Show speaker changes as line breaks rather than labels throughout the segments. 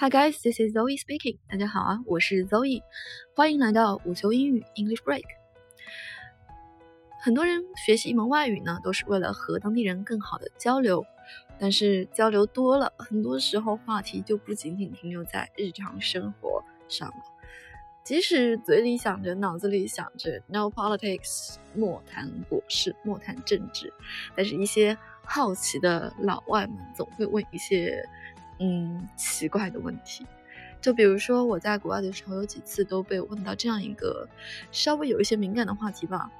Hi guys, this is Zoe speaking. 大家好啊，我是 Zoe，欢迎来到午休英语 English Break。很多人学习一门外语呢，都是为了和当地人更好的交流，但是交流多了，很多时候话题就不仅仅停留在日常生活上了。即使嘴里想着，脑子里想着 No politics，莫谈国事，莫谈政治，但是一些好奇的老外们总会问一些。嗯，奇怪的问题，就比如说我在国外的时候，有几次都被问到这样一个稍微有一些敏感的话题吧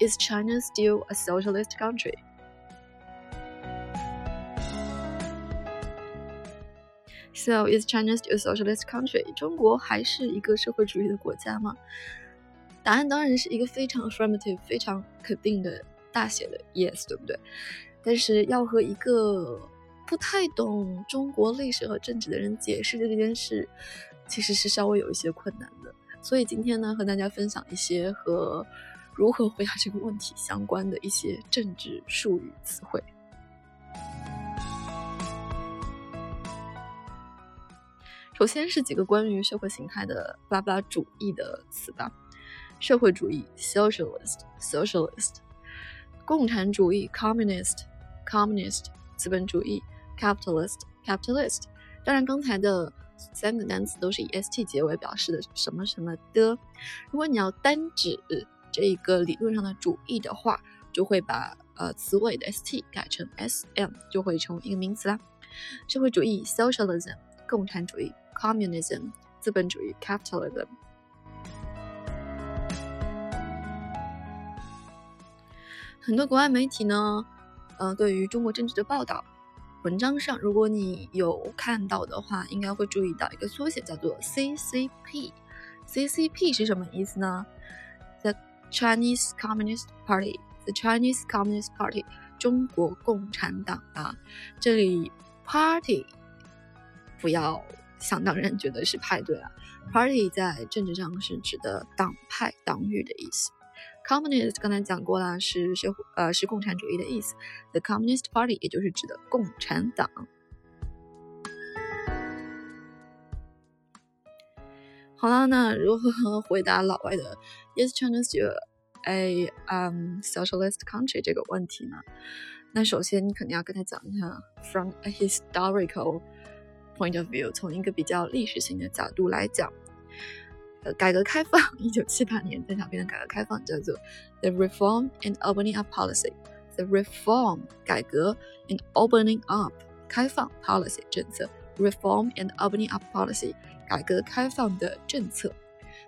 ：Is China still a socialist country? So is China still a socialist country? 中国还是一个社会主义的国家吗？答案当然是一个非常 affirmative、非常肯定的大写的 yes，对不对？但是要和一个不太懂中国历史和政治的人解释这件事，其实是稍微有一些困难的。所以今天呢，和大家分享一些和如何回答这个问题相关的一些政治术语词汇。首先是几个关于社会形态的巴拉巴拉主义的词吧：社会主义 （socialist），socialist；共产主义 （communist），communist；资本主义。Capitalist capitalist，当然刚才的三个单词都是以 st 结尾表示的什么什么的。如果你要单指这一个理论上的主义的话，就会把呃词尾的 st 改成 sm，就会成为一个名词啦。社会主义 socialism，共产主义 communism，资本主义 capitalism。很多国外媒体呢，呃，对于中国政治的报道。文章上，如果你有看到的话，应该会注意到一个缩写，叫做 CCP。CCP 是什么意思呢？The Chinese Communist Party，The Chinese Communist Party，中国共产党啊。这里 Party 不要想当然觉得是派对啊，Party 在政治上是指的党派、党羽的意思。Communist 刚才讲过了，是社会呃是共产主义的意思。The Communist Party 也就是指的共产党。好了，那如何回答老外的 Is China still a um socialist country 这个问题呢？那首先你肯定要跟他讲一下，from a historical point of view，从一个比较历史性的角度来讲。呃，改革开放，一九七八年邓小平的改革开放叫做 the reform and opening up policy。the reform 改革 and opening up 开放 policy 政策。reform and opening up policy 改革开放的政策。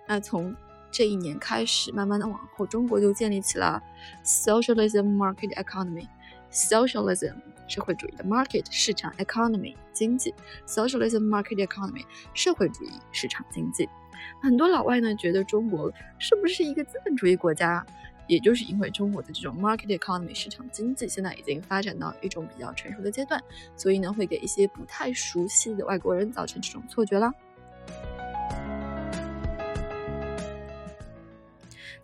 那从这一年开始，慢慢的往后，中国就建立起了 socialism market economy。Socialism 社会主义的 market 市场 economy 经济 socialism market economy 社会主义市场经济。很多老外呢觉得中国是不是一个资本主义国家？也就是因为中国的这种 market economy 市场经济现在已经发展到一种比较成熟的阶段，所以呢会给一些不太熟悉的外国人造成这种错觉啦。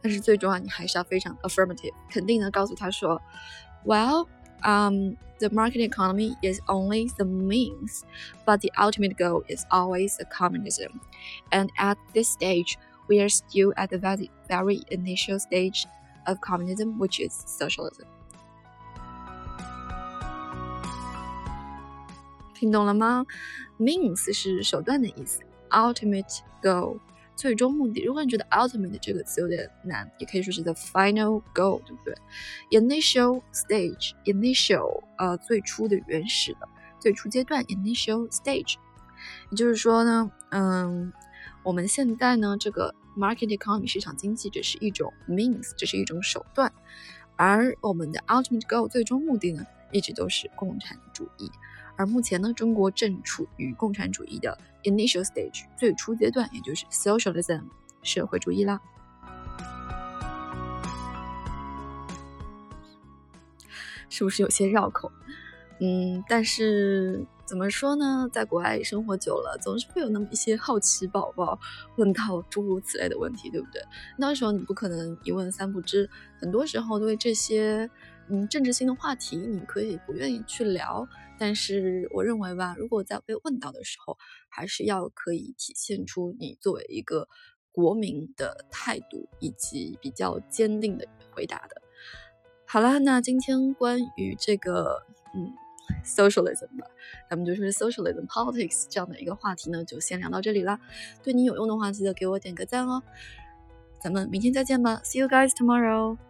但是最终啊，你还是要非常 affirmative 肯定的告诉他说，Well。um, the market economy is only the means, but the ultimate goal is always the communism. And at this stage, we are still at the very, very initial stage of communism, which is socialism. 听懂了吗？Means 是手段的意思，ultimate goal 最终目的。如果你觉得 ultimate 这个词有点难，也可以说是 the final goal，对不对？initial stage，initial 呃最初的原始的最初阶段，initial stage。也就是说呢，嗯，我们现在呢这个 market economy 市场经济只是一种 means，这是一种手段，而我们的 ultimate goal 最终目的呢，一直都是共产主义。而目前呢，中国正处于共产主义的 initial stage 最初阶段，也就是 socialism 社会主义啦。是不是有些绕口？嗯，但是怎么说呢？在国外生活久了，总是会有那么一些好奇宝宝问到诸如此类的问题，对不对？那时候你不可能一问三不知，很多时候对这些。嗯，政治性的话题你可以不愿意去聊，但是我认为吧，如果在被问到的时候，还是要可以体现出你作为一个国民的态度，以及比较坚定的回答的。好了，那今天关于这个嗯 socialism 吧，咱们就是 socialism politics 这样的一个话题呢，就先聊到这里啦。对你有用的话，记得给我点个赞哦。咱们明天再见吧，See you guys tomorrow。